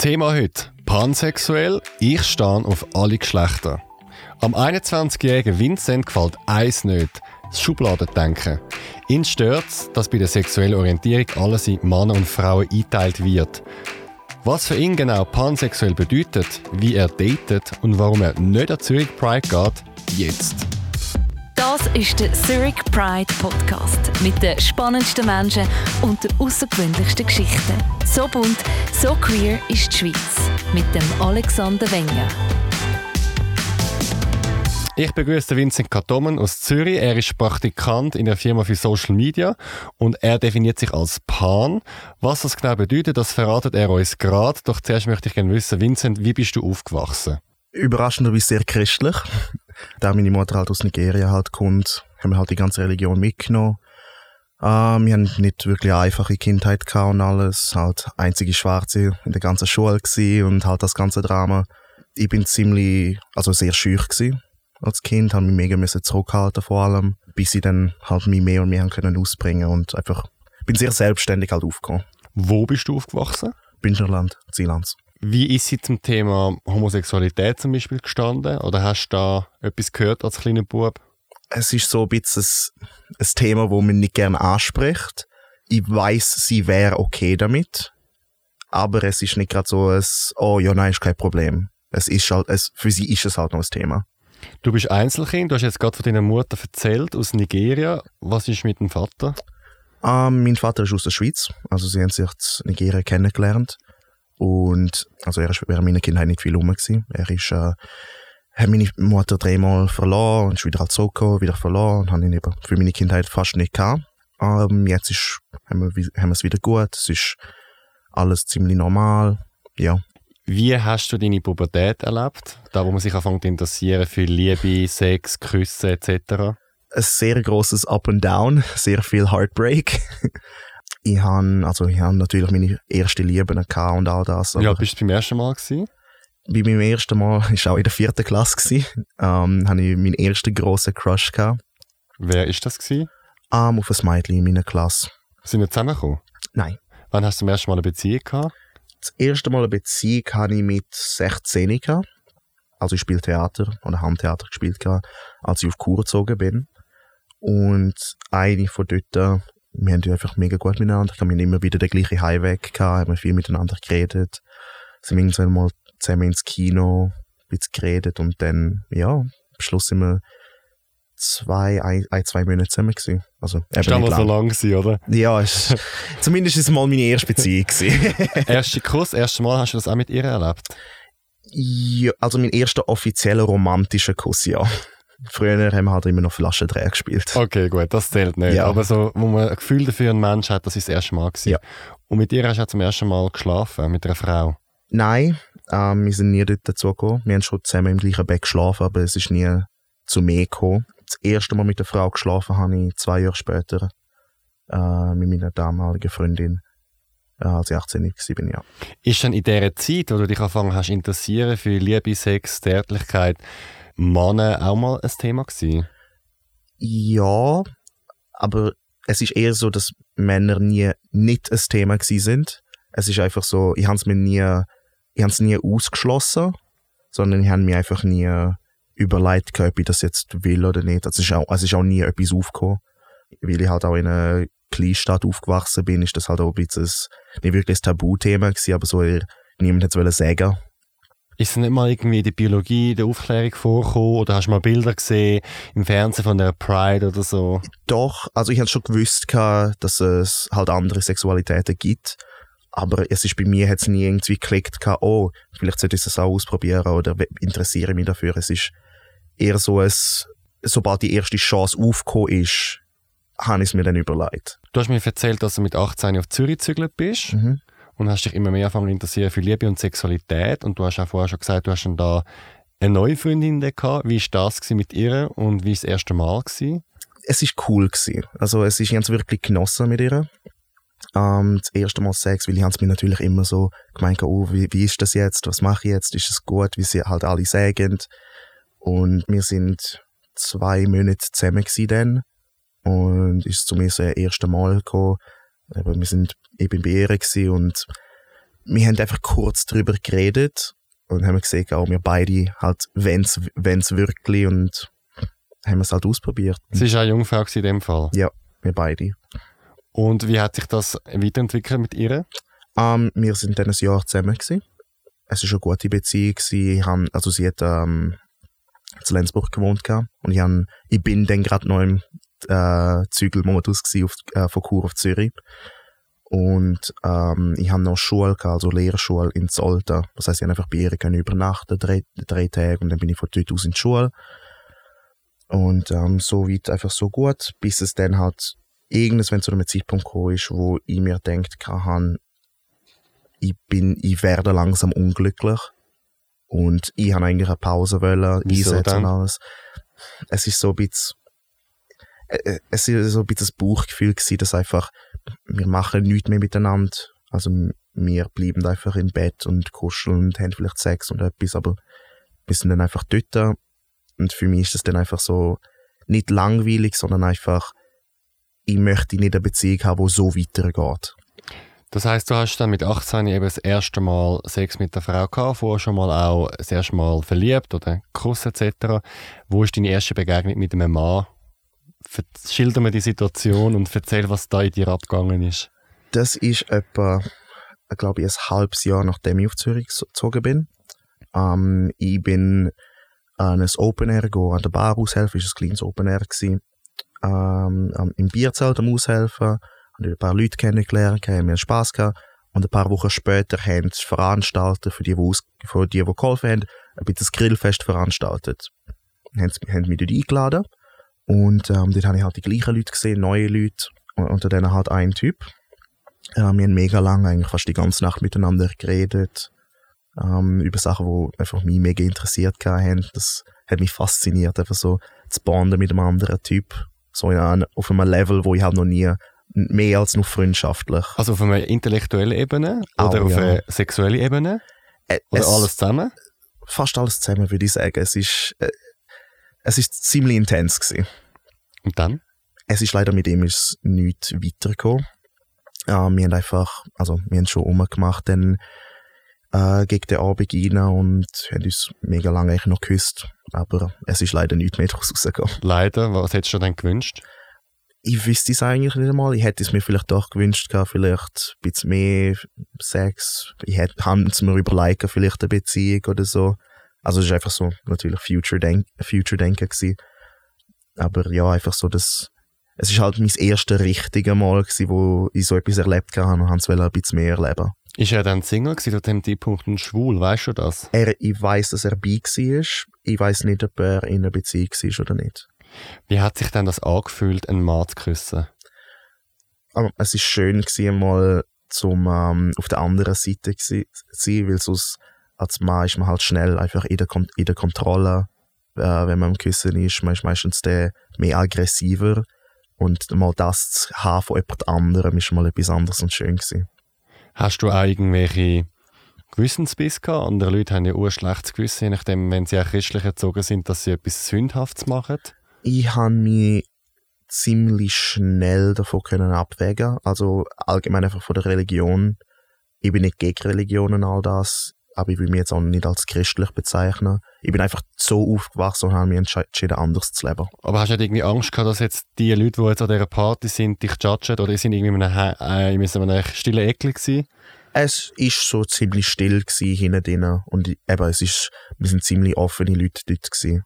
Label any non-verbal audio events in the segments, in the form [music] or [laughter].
Thema heute: Pansexuell. Ich stehe auf alle Geschlechter. Am 21-jährigen Vincent gefällt eins nicht: das Schubladendenken. Ihn stört dass bei der sexuellen Orientierung alles in Männer und Frauen eingeteilt wird. Was für ihn genau pansexuell bedeutet, wie er datet und warum er nicht an Zürich Pride geht, jetzt. Das ist der Zurich Pride Podcast mit den spannendsten Menschen und den außergewöhnlichsten Geschichten. So bunt, so queer ist die Schweiz. Mit dem Alexander Wenger. Ich begrüße Vincent Katomen aus Zürich. Er ist Praktikant in der Firma für Social Media und er definiert sich als Pan. Was das genau bedeutet, das verratet er uns gerade. Doch zuerst möchte ich gerne wissen, Vincent, wie bist du aufgewachsen? Überraschenderweise sehr christlich. Da meine Mutter halt aus Nigeria halt kommt, haben wir halt die ganze Religion mitgenommen. Uh, wir haben nicht wirklich eine einfache Kindheit gehabt und alles. Halt einzige Schwarze in der ganzen Schule gewesen und halt das ganze Drama. Ich bin ziemlich, also sehr schüch gewesen als Kind, habe mich mega müssen zurückhalten vor allem, bis ich dann halt mich mehr und mehr haben können ausbringen und einfach bin sehr selbstständig halt aufgekommen. Wo bist du aufgewachsen? Bündnerland, Zielands. Wie ist sie zum Thema Homosexualität zum Beispiel gestanden? Oder hast du da etwas gehört als kleiner Bub? Es ist so ein bisschen ein, Thema, wo man nicht gerne anspricht. Ich weiß, sie wäre okay damit, aber es ist nicht gerade so ein, oh ja, nein, ist kein Problem. Es ist halt, es, für sie ist es halt noch ein Thema. Du bist Einzelkind, du hast jetzt gerade von deiner Mutter erzählt, aus Nigeria. Was ist mit dem Vater? Ähm, mein Vater ist aus der Schweiz, also sie haben sich in Nigeria kennengelernt. Und also er ist während meiner Kindheit nicht viel rum. Gewesen. Er ist, äh, hat meine Mutter dreimal verloren und ist wieder halt zurückgekommen, wieder verloren und habe ihn eben für meine Kindheit fast nicht gehabt. Ähm, jetzt ist, haben, wir, haben wir es wieder gut, es ist alles ziemlich normal, ja. Wie hast du deine Pubertät erlebt? Da, wo man sich anfängt zu interessieren für Liebe, Sex, Küsse etc.? Ein sehr großes Up and Down, [laughs] sehr viel Heartbreak. Ich habe also ich hab natürlich meine erste Liebe gehabt und all das. Ja, bist du beim ersten Mal gewesen? Bei meinem ersten Mal, ich auch in der vierten Klasse gewesen, ähm, hatte ich meinen ersten grossen Crush gehabt. Wer ist das gewesen? Ähm, auf ein Mädchen in meiner Klasse. Sind wir zusammengekommen? Nein. Wann hast du zum ersten Mal eine Beziehung gehabt? Das erste Mal eine Beziehung hatte ich mit 16 gehabt. Also ich spiele Theater oder Handtheater gespielt gehabt, als ich auf Kur gezogen bin. Und eine von dort wir haben einfach mega gut miteinander. Ich habe immer wieder den gleichen Heimweg gehabt, haben viel miteinander geredet. Sind irgendwann mal zusammen ins Kino, ein bisschen geredet und dann, ja, am Schluss sind wir zwei, ein, ein zwei Monate zusammen gewesen. Also, ist mal so lang gewesen, oder? Ja, ist, [laughs] zumindest ist es mal meine erste Beziehung [laughs] Erste Kuss, erste Mal hast du das auch mit ihr erlebt? Ja, also mein erster offizieller romantischer Kuss, ja. Früher haben wir halt immer noch Flaschendreher gespielt. Okay, gut, das zählt nicht. Ja. Aber so, wo man ein Gefühl dafür einen Mensch hat, das ist das erste Mal gewesen. Ja. Und mit dir hast du zum ersten Mal geschlafen, mit einer Frau? Nein, ähm, wir sind nie dort dazugekommen. Wir haben schon zusammen im gleichen Bett geschlafen, aber es ist nie zu mir gekommen. Das erste Mal mit einer Frau geschlafen habe ich zwei Jahre später äh, mit meiner damaligen Freundin äh, als ich 18 war. Ja. Ist dann in dieser Zeit, wo du dich angefangen hast interessieren für Liebe, Sex, Zärtlichkeit, Männer auch mal ein Thema gewesen? Ja, aber es ist eher so, dass Männer nie nicht ein Thema gewesen sind. Es ist einfach so, ich habe es mir nie, ich habe nie ausgeschlossen, sondern ich habe mir einfach nie überlegt, ob ich das jetzt will oder nicht. Es ist auch, es ist auch nie etwas aufgekommen. Weil ich halt auch in einer Kleinstadt aufgewachsen bin, ist das halt auch ein bisschen, nicht wirklich ein Tabuthema gewesen, aber so, niemand hat es sagen ist es nicht mal irgendwie in der Biologie, in der Aufklärung vorgekommen oder hast du mal Bilder gesehen im Fernsehen von der Pride oder so? Doch, also ich hatte schon gewusst, dass es halt andere Sexualitäten gibt. Aber es ist bei mir jetzt nie irgendwie geklickt, oh, vielleicht sollte ich das auch ausprobieren oder interessiere mich dafür. Es ist eher so, ein, sobald die erste Chance aufgekommen ist, habe ich es mir dann überlegt. Du hast mir erzählt, dass du mit 18 auf Zürich gezügelt bist. Mhm und hast dich immer mehr angefangen interessieren für Liebe und Sexualität und du hast auch vorher schon gesagt, du hast dann da eine neue Freundin gehabt. Wie war das mit ihr und wie war das erste Mal? Gewesen? Es war cool. Gewesen. Also es ist ganz wirklich genossen mit ihr. Ähm, das erste Mal Sex, weil ich mir natürlich immer so gemeint, oh, wie, wie ist das jetzt, was mache ich jetzt, ist es gut, wie sie halt alle sagen. Und wir sind zwei Monate zusammen dann und ist zu mir so das erste Mal gekommen. Aber wir sind eben bei ihr und wir haben einfach kurz drüber geredet und haben gesehen, auch wir beide halt, wenn's, wenn's wirklich und haben es halt ausprobiert. Sie war auch Jungfrau in dem Fall? Ja, wir beide. Und wie hat sich das weiterentwickelt mit ihr? Um, wir sind dann ein Jahr zusammen gewesen. Es war eine gute Beziehung. Gewesen. Ich hab, also sie hat ähm, in Lenzburg gewohnt gehabt. und ich, hab, ich bin dann gerade noch im äh, Zügelmodus auf, äh, von Chur auf Zürich. Und ähm, ich habe noch Schule gehabt, also Lehrschule in Zolta. Das heißt, ich habe einfach bei ihr können übernachten, drei, drei Tage, und dann bin ich von dort aus in die Schule. Und ähm, so weit einfach so gut, bis es dann halt irgendwann zu einem Zeitpunkt gekommen ist, wo ich mir denkt habe, ich bin, ich werde langsam unglücklich. Und ich habe eigentlich eine Pause wollen, einsetzen und alles. Es ist so ein bisschen, es ist so ein bisschen das Bauchgefühl gewesen, dass einfach, wir machen nichts mehr miteinander. Also, wir bleiben einfach im Bett und kuscheln und haben vielleicht Sex und etwas, aber wir sind dann einfach dort. Und für mich ist das dann einfach so, nicht langweilig, sondern einfach, ich möchte nicht eine Beziehung haben, die so weitergeht. Das heißt, du hast dann mit 18 eben das erste Mal Sex mit der Frau gehabt, vorher schon mal auch das erste Mal verliebt oder Kuss etc. Wo ist deine erste Begegnung mit einem Mann? Schilder mir die Situation und erzähl, was da in dir abgegangen ist. Das ist etwa, glaube ich, ein halbes Jahr nachdem ich auf Zürich gezogen bin. Ähm, ich bin an ein Open Air gehen, an der Bar aushelfen, ist ein kleines Open Air gewesen. Ähm, im Bierzelt am aushelfen, habe ein paar Leute kennengelernt, haben mir Spass gehabt. Und ein paar Wochen später haben sie Veranstalter für die, die, für die, die geholfen haben, ein bisschen Grillfest veranstaltet. Haben, haben mich dort eingeladen. Und ähm, dort habe ich halt die gleichen Leute gesehen, neue Leute. Und unter denen halt ein Typ. Äh, wir haben mega lange, eigentlich fast die ganze Nacht miteinander geredet. Ähm, über Sachen, die einfach mich mega interessiert haben. Das hat mich fasziniert, einfach so zu bonden mit einem anderen Typ. So in einem, auf einem Level, wo ich halt noch nie mehr als nur freundschaftlich. Also auf einer intellektuellen Ebene oder Auch, auf ja. einer sexuellen Ebene? Äh, Oder es- alles zusammen? Fast alles zusammen, würde ich sagen. Es ist, äh, es ist ziemlich intens gewesen. Und dann? Es ist leider mit ihm ist nichts weitergekommen. Äh, wir haben einfach, also wir haben schon umgemacht, dann äh, gegen den Abend rein und haben uns mega lange eigentlich noch geküsst. Aber es ist leider nichts mehr daraus rausgekommen. Leider. Was hättest du denn gewünscht? Ich wüsste es eigentlich nicht einmal. Ich hätte es mir vielleicht doch gewünscht, gehabt, vielleicht ein bisschen mehr Sex. Ich hätte es mir überlegt, vielleicht eine Beziehung oder so. Also es ist einfach so natürlich Future-Denken Future gewesen. Aber ja, einfach so, dass es ist halt mein erstes richtiges Mal gewesen, wo ich so etwas erlebt habe und wollte es ein bisschen mehr erleben. Ist er dann Single gewesen zu dem Zeitpunkt und schwul, weißt du das? Er, ich weiß, dass er bi war. Ich weiß nicht, ob er in einer Beziehung war oder nicht. Wie hat sich denn das angefühlt, einen Mann zu küssen? Aber es ist schön gewesen, mal zum ähm, auf der anderen Seite zu sein, weil sonst als Mann ist man halt schnell einfach in der, Kon in der Kontrolle, äh, wenn man am Küssen ist. Man ist meistens der mehr aggressiver und mal das zu haben von jemand anderem ist mal etwas anderes und schön gewesen. Hast du auch irgendwelche Gewissensbiss gehabt? Andere Leute haben ja auch ein schlechtes Gewissen, je nachdem, wenn sie auch christlich erzogen sind, dass sie etwas Sündhaftes machen. Ich habe mich ziemlich schnell davon können abwägen. Also allgemein einfach von der Religion. Ich bin nicht gegen Religion und all das, aber ich will mich jetzt auch nicht als christlich bezeichnen. Ich bin einfach so aufgewachsen und habe mich entschi- entschieden, anders zu leben. Aber hast du nicht irgendwie Angst gehabt, dass jetzt die Leute, die jetzt an dieser Party sind, dich judgen oder sind irgendwie in einem, äh, in einem stillen Eckel gewesen? Es ist so ziemlich still hinten drin und eben, es ist, wir sind ziemlich offene Leute dort gsi.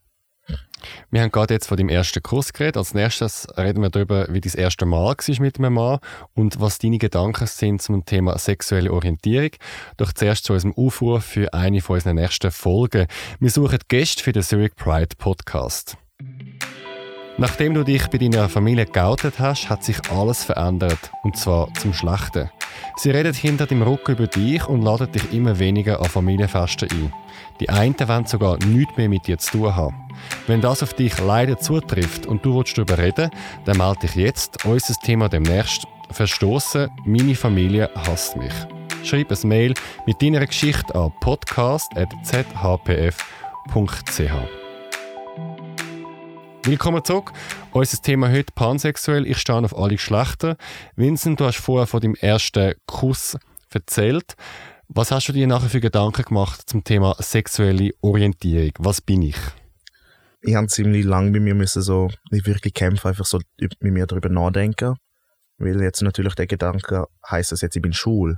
Wir haben gerade jetzt von deinem ersten Kurs geredet. Als nächstes reden wir darüber, wie dein erste Mal war mit einem Mann und was deine Gedanken sind zum Thema sexuelle Orientierung. Doch zuerst zu unserem Aufruf für eine von unseren nächsten Folgen. Wir suchen Gäste für den Zurich Pride Podcast. Nachdem du dich bei deiner Familie geoutet hast, hat sich alles verändert. Und zwar zum Schlechten. Sie reden hinter dem Rücken über dich und laden dich immer weniger an Familienfesten ein. Die einen wollen sogar nichts mehr mit dir zu tun haben. Wenn das auf dich leider zutrifft und du willst darüber reden, dann melde dich jetzt. Unser Thema demnächst. Verstoßen, meine Familie hasst mich. Schreib ein Mail mit deiner Geschichte an podcast.zhpf.ch. Willkommen zurück. Unser Thema heute pansexuell. Ich stehe auf alle Geschlechter. Vincent, du hast vorher von deinem ersten Kuss erzählt. Was hast du dir nachher für Gedanken gemacht zum Thema sexuelle Orientierung? Was bin ich? Ich habe ziemlich lange bei mir müssen so, nicht wirklich kämpfen, einfach so mit mir darüber nachdenken. Weil jetzt natürlich der Gedanke heißt es jetzt, ich bin schwul.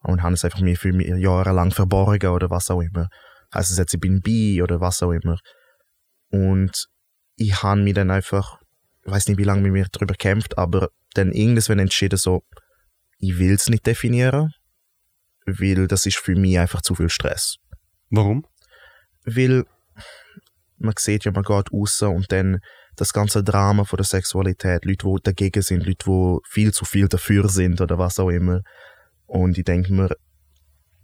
Und habe es einfach mir für jahrelang verborgen oder was auch immer. Heißt es jetzt, ich bin bi oder was auch immer. Und ich habe mich dann einfach, ich weiß nicht, wie lange mit mir darüber kämpft, aber dann irgendwann entschieden so, ich will es nicht definieren, weil das ist für mich einfach zu viel Stress. Warum? Weil man sieht ja, man geht raus und dann das ganze Drama von der Sexualität, Leute, die dagegen sind, Leute, die viel zu viel dafür sind oder was auch immer. Und ich denke mir,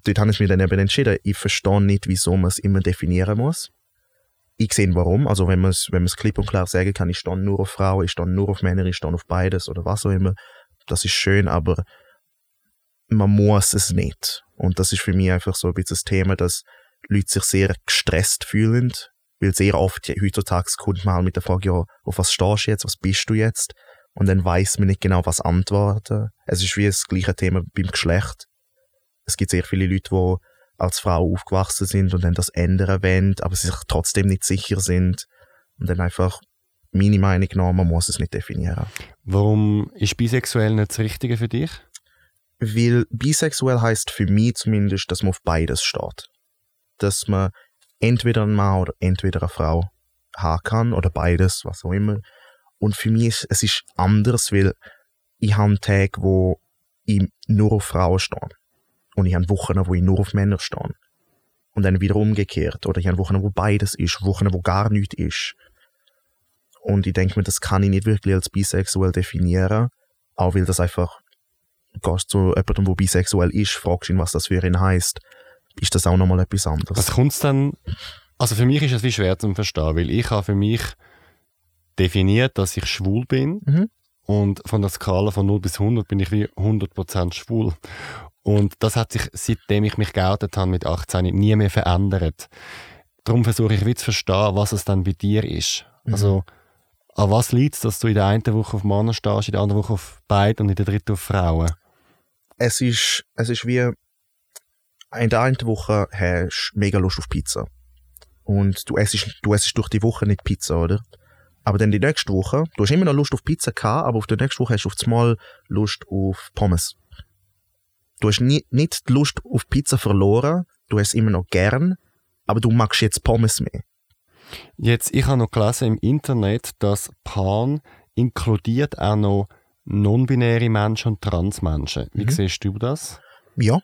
dort habe ich mich dann eben entschieden, ich verstehe nicht, wieso man es immer definieren muss. Ich sehe warum, also wenn man es wenn klipp und klar sagen kann, ich stehe nur auf Frauen, ich stehe nur auf Männer, ich stehe auf beides oder was auch immer, das ist schön, aber man muss es nicht. Und das ist für mich einfach so ein bisschen das Thema, dass Leute sich sehr gestresst fühlen, weil sehr oft heutzutage kommt man halt mit der Frage, ja, auf was stehst du jetzt, was bist du jetzt? Und dann weiß man nicht genau, was antworten. Es ist wie das gleiche Thema beim Geschlecht. Es gibt sehr viele Leute, die als Frau aufgewachsen sind und dann das ändern wollen, aber sie sich trotzdem nicht sicher sind. Und dann einfach, meine Meinung nach, man muss es nicht definieren. Warum ist bisexuell nicht das Richtige für dich? Weil bisexuell heißt für mich zumindest, dass man auf beides steht. Dass man entweder ein Mann oder entweder eine Frau haben kann oder beides, was auch immer. Und für mich ist es ist anders, weil ich habe Tage, wo ich nur auf Frauen stehe. Und ich habe Wochen, wo ich nur auf Männer stehe. Und dann wieder umgekehrt. Oder ich habe Wochen, wo beides ist, Wochen, wo gar nichts ist. Und ich denke mir, das kann ich nicht wirklich als bisexuell definieren. Auch weil das einfach, gehst zu jemandem, der bisexuell ist, fragst ihn, was das für ihn heißt ist das auch nochmal etwas anderes. Was kommt dann? Also für mich ist es wie schwer zu verstehen, weil ich habe für mich definiert, dass ich schwul bin. Mhm. Und von der Skala von 0 bis 100 bin ich wie 100% schwul. Und das hat sich, seitdem ich mich geoutet habe mit 18, nie mehr verändert. Darum versuche ich wie zu verstehen, was es dann bei dir ist. Mhm. Also, an was liegt es, dass du in der einen Woche auf Männer stehst, in der anderen Woche auf beide und in der dritten auf Frauen? Es ist, es ist wie, in der einen Woche hast du mega Lust auf Pizza. Und du essst, du essst durch die Woche nicht Pizza, oder? Aber dann die nächste Woche, du hast immer noch Lust auf Pizza gehabt, aber auf der nächsten Woche hast du auf einmal Lust auf Pommes. Du hast nie, nicht die Lust auf Pizza verloren, du hast immer noch gern, aber du magst jetzt Pommes mehr. Jetzt, ich habe noch gelesen im Internet, dass Pan inkludiert auch noch non-binäre Menschen und Transmenschen. Wie mhm. siehst du das? Ja,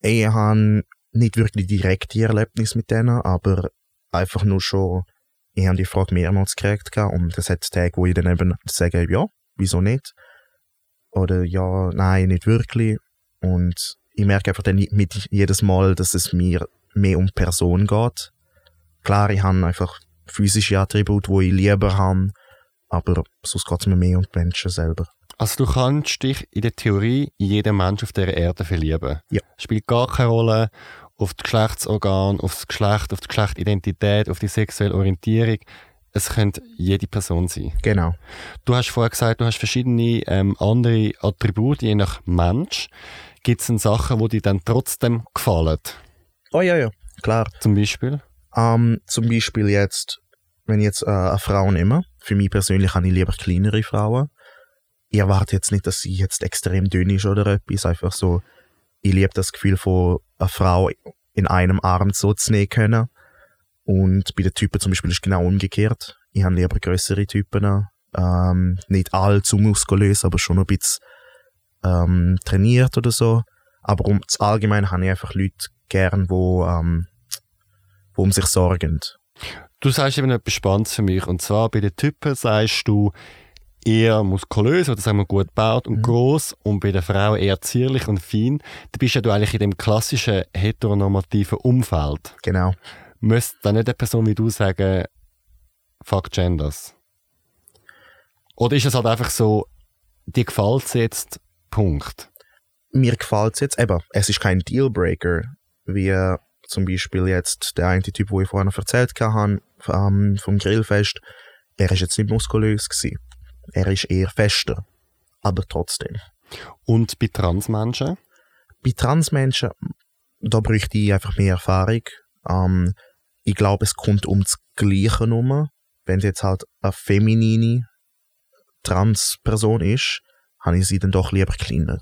ich habe nicht wirklich direkte Erlebnis mit denen, aber einfach nur schon, ich habe die Frage mehrmals gekriegt und es hat Tage, wo ich dann eben sage, ja, wieso nicht? Oder ja, nein, nicht wirklich. Und ich merke einfach dann mit jedes Mal, dass es mir mehr um Person geht. Klar, ich habe einfach physische Attribute, die ich lieber habe, aber sonst geht es mir mehr um die Menschen selber. Also du kannst dich in der Theorie in jeden Mensch auf dieser Erde verlieben. Ja. Spielt gar keine Rolle auf das Geschlechtsorgan, auf das Geschlecht, auf die Geschlechtidentität, auf die sexuelle Orientierung. Es könnte jede Person sein. Genau. Du hast vorher gesagt, du hast verschiedene ähm, andere Attribute, je nach Mensch. Gibt es denn Sachen, die dir dann trotzdem gefallen? Oh ja, ja, klar. Zum Beispiel? Um, zum Beispiel jetzt, wenn ich jetzt äh, eine Frau nehme, für mich persönlich habe ich lieber kleinere Frauen ich erwarte jetzt nicht, dass sie jetzt extrem dünn ist oder etwas. Einfach so, ich liebe das Gefühl von einer Frau in einem Arm so zu nehmen können. Und bei den Typen zum Beispiel ist es genau umgekehrt. Ich habe lieber größere Typen. Ähm, nicht allzu muskulös, aber schon ein bisschen ähm, trainiert oder so. Aber um das Allgemeine habe ich einfach Leute gern, wo, ähm, wo um sich sorgen. Du sagst eben etwas Spannendes für mich. Und zwar bei den Typen sagst du, eher muskulös oder sagen wir gut gebaut und mhm. groß und bei der Frau eher zierlich und fein. Du bist ja du eigentlich in dem klassischen heteronormativen Umfeld. Genau. Müsste dann nicht eine Person wie du sagen, fuck Genders? Oder ist es halt einfach so, dir gefällt es jetzt, Punkt? Mir gefällt es jetzt, eben, es ist kein Dealbreaker, wie zum Beispiel jetzt der eine Typ, wo ich vorhin erzählt habe, vom Grillfest, er ist jetzt nicht muskulös gewesen er ist eher fester, aber trotzdem. Und bei Transmenschen? Bei Transmenschen, da bräuchte ich einfach mehr Erfahrung. Ähm, ich glaube, es kommt um das Gleiche rum. Wenn es jetzt halt eine feminine Transperson ist, habe ich sie dann doch lieber kleiner.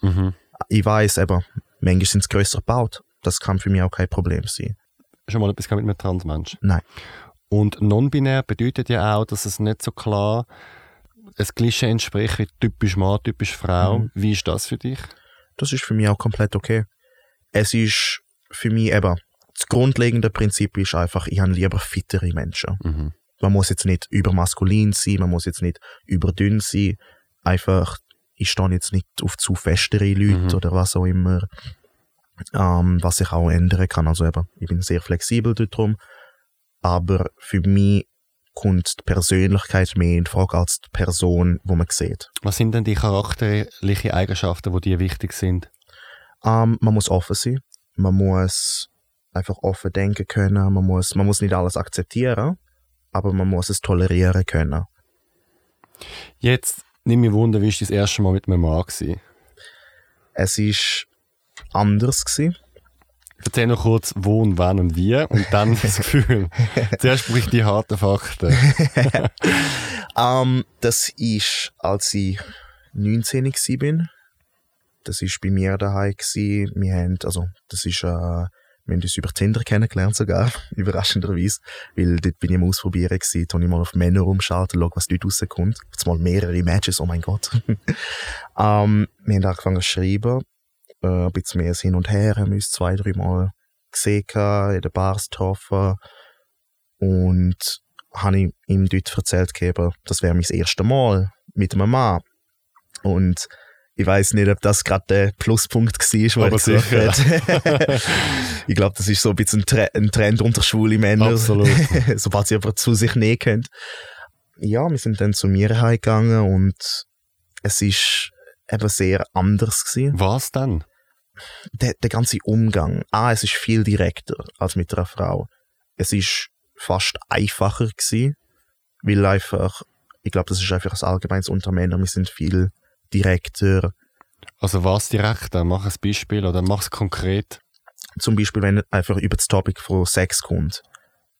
Mhm. Ich weiß aber, manchmal sind sie grösser gebaut. Das kann für mich auch kein Problem sein. Schon mal etwas mit einem Transmensch? Nein. Und non-binär bedeutet ja auch, dass es nicht so klar ein Klischee entspricht, wie typisch Mann, typisch Frau. Mhm. Wie ist das für dich? Das ist für mich auch komplett okay. Es ist für mich eben, das grundlegende Prinzip ist einfach, ich habe lieber fittere Menschen. Mhm. Man muss jetzt nicht übermaskulin sein, man muss jetzt nicht überdünn sein. Einfach, ich stehe jetzt nicht auf zu festere Leute Mhm. oder was auch immer. Ähm, was sich auch ändern kann. Also eben, ich bin sehr flexibel darum. Aber für mich kommt die Persönlichkeit mehr in Frage als die Person, wo man sieht. Was sind denn die charakterlichen Eigenschaften, die dir wichtig sind? Ähm, man muss offen sein. Man muss einfach offen denken können. Man muss, man muss nicht alles akzeptieren, aber man muss es tolerieren können. Jetzt nimm mich wunder, wie war das erste Mal mit einem Mann? Gewesen? Es ist anders gewesen. Erzähl noch kurz, wo und wann und wie und dann [laughs] das Gefühl. Zuerst ich die harten Fakten. [laughs] Ähm, das ist, als ich 19 gsi bin. Das ist bei mir daheim. Wir haben, also, das ist, äh, wir haben uns über Tinder kennengelernt sogar, [laughs] überraschenderweise, weil dort bin ich am Ausprobieren gsi, da ich mal auf Männer umschalten, schauen, was dort rauskommt. Jetzt mal mehrere Matches, oh mein Gott. ähm, wir haben angefangen zu schreiben, äh, ein bisschen mehr hin und her, haben uns zwei, drei Mal gesehen, in den Bars getroffen und habe ich ihm dort erzählt gegeben, das wäre mein erstes Mal mit einem Mann. Und ich weiß nicht, ob das gerade der Pluspunkt war, Aber er gesagt hat. [laughs] ich glaube, das ist so ein bisschen ein, Tre ein Trend unter schwule Männer. Absolut. [laughs] Sobald sie aber zu sich nehmen können. Ja, wir sind dann zu mir heimgegangen und es ist eben sehr anders gewesen. Was dann? Der, der ganze Umgang. Ah, es ist viel direkter als mit einer Frau. Es ist fast einfacher gewesen, weil einfach, ich glaube, das ist einfach ein allgemeines unter Männern. Wir sind viel direkter. Also was direkt? Mach ein Beispiel oder mach es konkret. Zum Beispiel, wenn einfach über das Topic von Sex kommt.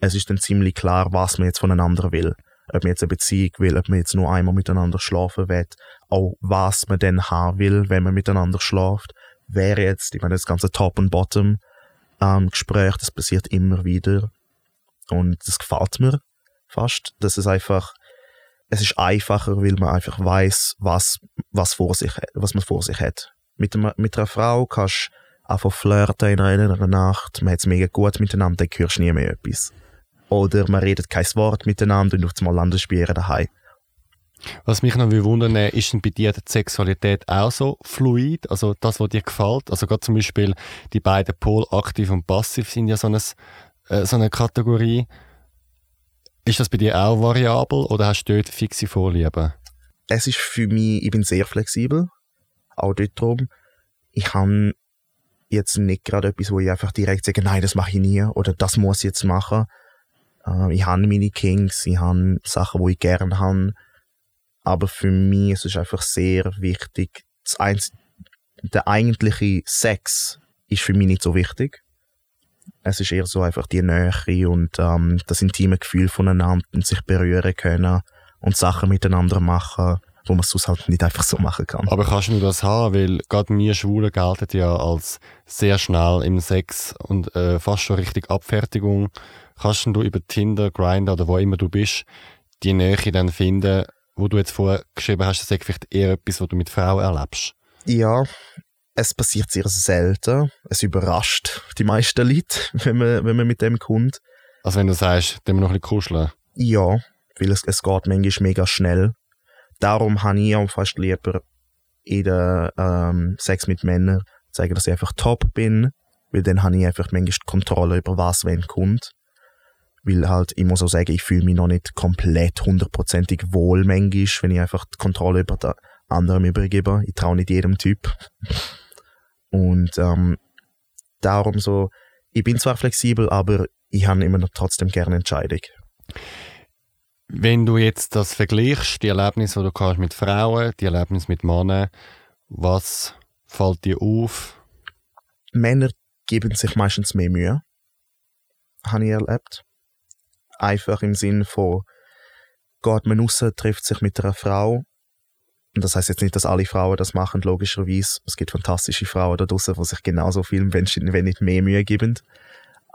Es ist dann ziemlich klar, was man jetzt voneinander will. Ob man jetzt eine Beziehung will, ob man jetzt nur einmal miteinander schlafen will, auch was man dann haben will, wenn man miteinander schlaft. Wäre jetzt, ich meine, das ganze Top- und Bottom-Gespräch, das passiert immer wieder. Und das gefällt mir fast. Das ist einfach, es ist einfacher, weil man einfach weiß, was, was, was man vor sich hat. Mit, einem, mit einer Frau kannst du einfach flirten in einer Nacht, man hat es mega gut miteinander, dann hörst du nie mehr etwas. Oder man redet kein Wort miteinander und auf einmal landest du bei ihr daheim. Was mich noch wundern, äh, ist denn bei dir die Sexualität auch so fluid? Also das, was dir gefällt? Also gerade zum Beispiel die beiden Pol, aktiv und passiv, sind ja so, eine, äh, so eine Kategorie. Ist das bei dir auch variabel oder hast du dort fixe Vorlieben? es ist für mich, ich bin sehr flexibel. Auch dort drum. Ich habe jetzt nicht gerade etwas, wo ich einfach direkt sage, nein, das mache ich nie oder das muss ich jetzt machen. Äh, ich habe meine Kings, ich habe Sachen, wo ich gerne habe. Aber für mich ist es einfach sehr wichtig. Der eigentliche Sex ist für mich nicht so wichtig. Es ist eher so einfach die Nähe und ähm, das intime Gefühl voneinander und sich berühren können und Sachen miteinander machen, wo man es halt nicht einfach so machen kann. Aber kannst du das haben? Weil gerade wir Schwulen gelten ja als sehr schnell im Sex und äh, fast schon richtig Abfertigung. Kannst du über Tinder, Grindr oder wo immer du bist, die Nähe dann finden, wo du jetzt vorher geschrieben hast, das ist vielleicht eher etwas, was du mit Frauen erlebst? Ja, es passiert sehr selten. Es überrascht die meisten Leute, [laughs] wenn man, wenn man mit dem kommt. Also wenn du sagst, wir noch ein bisschen kuscheln. Ja, weil es, es geht manchmal mega schnell. Darum habe ich auch fast lieber in der ähm, Sex mit Männern zeigen, dass ich einfach top bin, weil dann habe ich einfach manchmal die Kontrolle über was wenn kommt. Weil halt, ich muss auch sagen, ich fühle mich noch nicht komplett hundertprozentig wohl manchmal, wenn ich einfach die Kontrolle über den anderen übergebe. Ich traue nicht jedem Typ. Und ähm, darum so, ich bin zwar flexibel, aber ich habe immer noch trotzdem gerne Entscheidung. Wenn du jetzt das vergleichst, die Erlebnisse, die du hast mit Frauen, die Erlebnisse mit Männern, was fällt dir auf? Männer geben sich meistens mehr Mühe. Habe ich erlebt. Einfach im Sinn von, geht man raus, trifft sich mit einer Frau. Und das heißt jetzt nicht, dass alle Frauen das machen, logischerweise. Es gibt fantastische Frauen da draußen, die sich genauso viel, wenn, nicht mehr Mühe geben.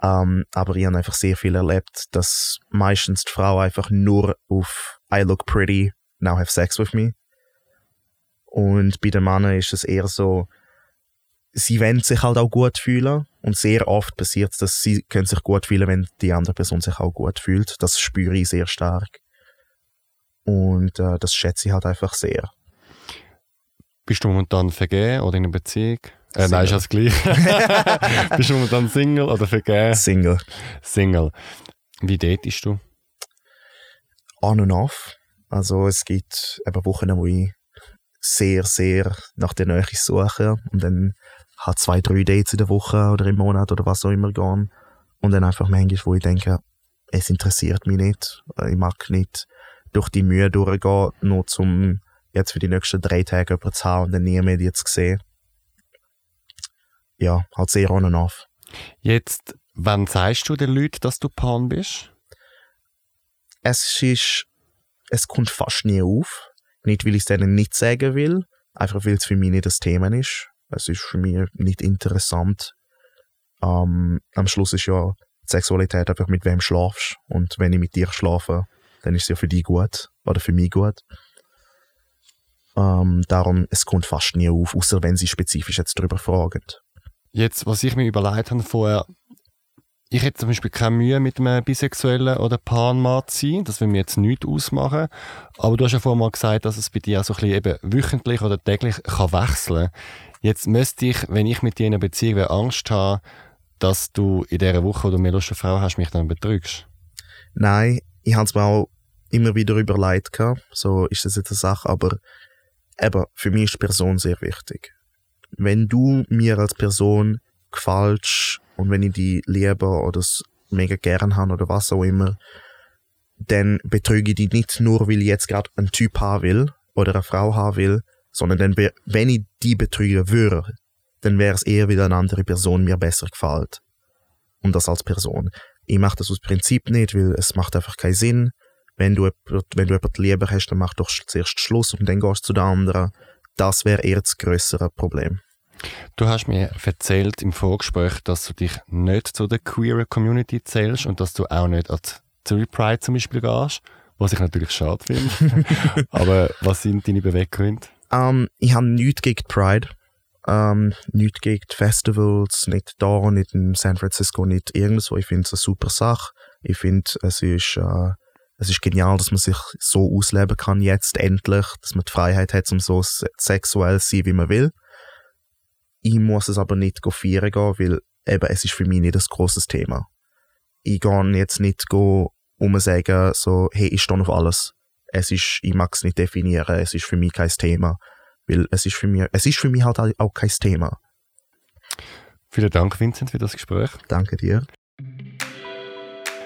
Ähm, aber ich habe einfach sehr viel erlebt, dass meistens die Frau einfach nur auf I look pretty, now have sex with me. Und bei den Männern ist es eher so, sie wollen sich halt auch gut fühlen. Und sehr oft passiert es, dass sie können sich gut fühlen, wenn die andere Person sich auch gut fühlt. Das spüre ich sehr stark. Und äh, das schätze ich halt einfach sehr. Bist du momentan vergeben oder in einer Beziehung? Äh, nein, ist das gleich. [laughs] Bist du momentan Single oder vergeben? Single. Single. Wie datest du? On und off. Also es gibt eben Wochen, wo ich sehr, sehr nach der Nähe suche und dann hat zwei, drei Dates in der Woche oder im Monat oder was auch immer gehen. Und dann einfach manchmal, wo ich denke, es interessiert mich nicht. Ich mag nicht durch die Mühe durchgehen, nur zum jetzt für die nächsten drei Tage jemanden zu haben und dann nie mehr die zu sehen. Ja, halt sehr on und off. Jetzt, wann sagst du den Leuten, dass du Pan bist? Es ist, es kommt fast nie auf. Nicht, weil ich es denen nicht sagen will, einfach weil es für mich nicht das Thema ist. Es ist für mich nicht interessant. Ähm, am Schluss ist ja die Sexualität einfach mit wem schlafst. Und wenn ich mit dir schlafe, dann ist es ja für dich gut. Oder für mich gut. Ähm, darum, es kommt fast nie auf, außer wenn sie spezifisch jetzt darüber fragen. Jetzt, was ich mir überlegt habe vorher, ich hätte zum Beispiel keine Mühe mit einem bisexuellen oder Panmann zu sein. Das will mir jetzt nichts ausmachen. Aber du hast ja vorhin mal gesagt, dass es bei dir auch so ein bisschen eben wöchentlich oder täglich kann wechseln Jetzt müsste ich, wenn ich mit dir in einer Beziehung wäre, Angst haben, dass du in dieser Woche, wo du mehr Lust auf Frau hast, mich dann betrügst. Nein, ich habe es mir auch immer wieder überlegt, so ist das jetzt eine Sache, aber eben, für mich ist die Person sehr wichtig. Wenn du mir als Person gefällst und wenn ich die liebe oder es mega gern habe oder was auch immer, dann betrüge ich die nicht nur, weil ich jetzt gerade einen Typ haben will oder eine Frau haben will, sondern dann, wenn ich die betrügen würde, dann wäre es eher wieder eine andere Person mir besser gefällt. Und das als Person. Ich mache das aus Prinzip nicht, weil es macht einfach keinen Sinn. Wenn du, wenn du jemanden lieber hast, dann mach doch zuerst Schluss und dann gehst du zu der anderen. Das wäre eher das größere Problem. Du hast mir erzählt im Vorgespräch, dass du dich nicht zu der queer Community zählst und dass du auch nicht als Zurich Pride zum Beispiel gehst, was ich natürlich schade finde. [laughs] Aber was sind deine Beweggründe? Um, ähm, ich habe nichts gegen Pride. Ähm, nichts gegen Festivals, nicht da, nicht in San Francisco, nicht irgendwo. Ich finde es eine super Sache. Ich finde, es ist, uh, es ist genial, dass man sich so ausleben kann jetzt endlich, dass man die Freiheit hat, um so sexuell zu sein, wie man will. Ich muss es aber nicht feiern gehen, weil eben, es ist für mich nicht ein grosses Thema. Ich gehe jetzt nicht go, um sagen, so, hey, ich stehe auf alles. Es ist, ich mag es nicht definieren, es ist für mich kein Thema. Weil es ist für mich, es ist für mich halt auch kein Thema. Vielen Dank, Vincent, für das Gespräch. Danke dir.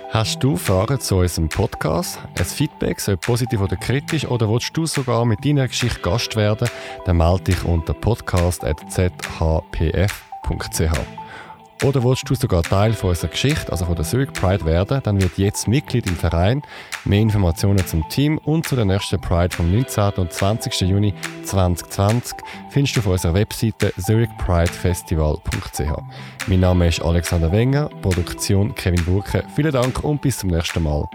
Hast du Fragen zu unserem Podcast, ein Feedback, sei positiv oder kritisch, oder willst du sogar mit deiner Geschichte Gast werden, dann melde dich unter podcast.zhpf.ch. Oder willst du sogar Teil von unserer Geschichte, also von der Zurich Pride werden, dann wird jetzt Mitglied im Verein. Mehr Informationen zum Team und zu der nächsten Pride vom 19. und 20. Juni 2020 findest du auf unserer Webseite zurichpridefestival.ch. Mein Name ist Alexander Wenger, Produktion Kevin Burke. Vielen Dank und bis zum nächsten Mal.